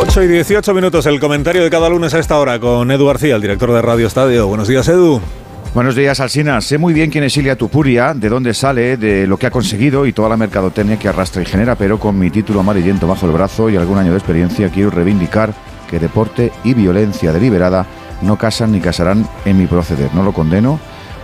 8 y 18 minutos, el comentario de cada lunes a esta hora con Edu García, el director de Radio Estadio. Buenos días, Edu. Buenos días, Alsina. Sé muy bien quién es Ilia Tupuria, de dónde sale, de lo que ha conseguido y toda la mercadotecnia que arrastra y genera, pero con mi título amarillento bajo el brazo y algún año de experiencia quiero reivindicar que deporte y violencia deliberada no casan ni casarán en mi proceder. No lo condeno,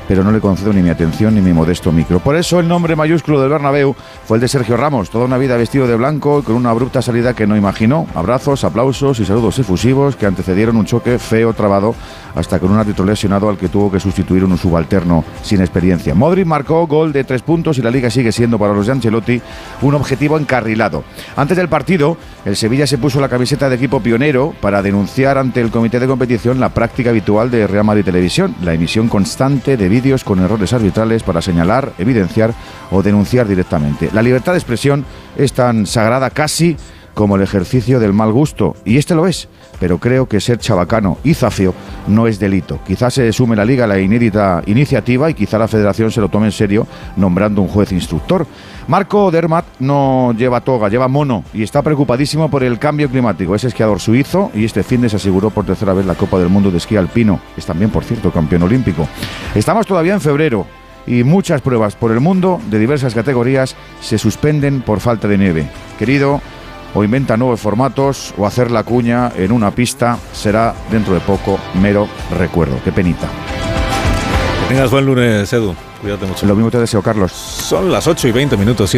pero no le concedo ni mi atención ni mi modesto micro. Por eso el nombre mayúsculo del Bernabéu fue el de Sergio Ramos, toda una vida vestido de blanco y con una abrupta salida que no imaginó. Abrazos, aplausos y saludos efusivos que antecedieron un choque feo trabado hasta con un árbitro lesionado al que tuvo que sustituir un subalterno sin experiencia. Modric marcó gol de tres puntos y la liga sigue siendo para los de Ancelotti un objetivo encarrilado. Antes del partido, el Sevilla se puso la camiseta de equipo pionero para denunciar ante el comité de competición la práctica habitual de Real Madrid Televisión, la emisión constante de vídeos con errores arbitrales para señalar, evidenciar o denunciar directamente. La libertad de expresión es tan sagrada casi como el ejercicio del mal gusto, y este lo es, pero creo que ser chabacano y zafio no es delito. Quizás se sume la liga a la inédita iniciativa y quizá la federación se lo tome en serio nombrando un juez instructor. Marco Dermat no lleva toga, lleva mono y está preocupadísimo por el cambio climático. Es esquiador suizo y este fin de se aseguró por tercera vez la Copa del Mundo de Esquí Alpino. Es también, por cierto, campeón olímpico. Estamos todavía en febrero y muchas pruebas por el mundo de diversas categorías se suspenden por falta de nieve. Querido, o inventa nuevos formatos o hacer la cuña en una pista será dentro de poco mero recuerdo. Qué penita. Que tengas buen lunes, Edu. Cuídate mucho. Lo mismo te deseo, Carlos. Son las 8 y 20 minutos.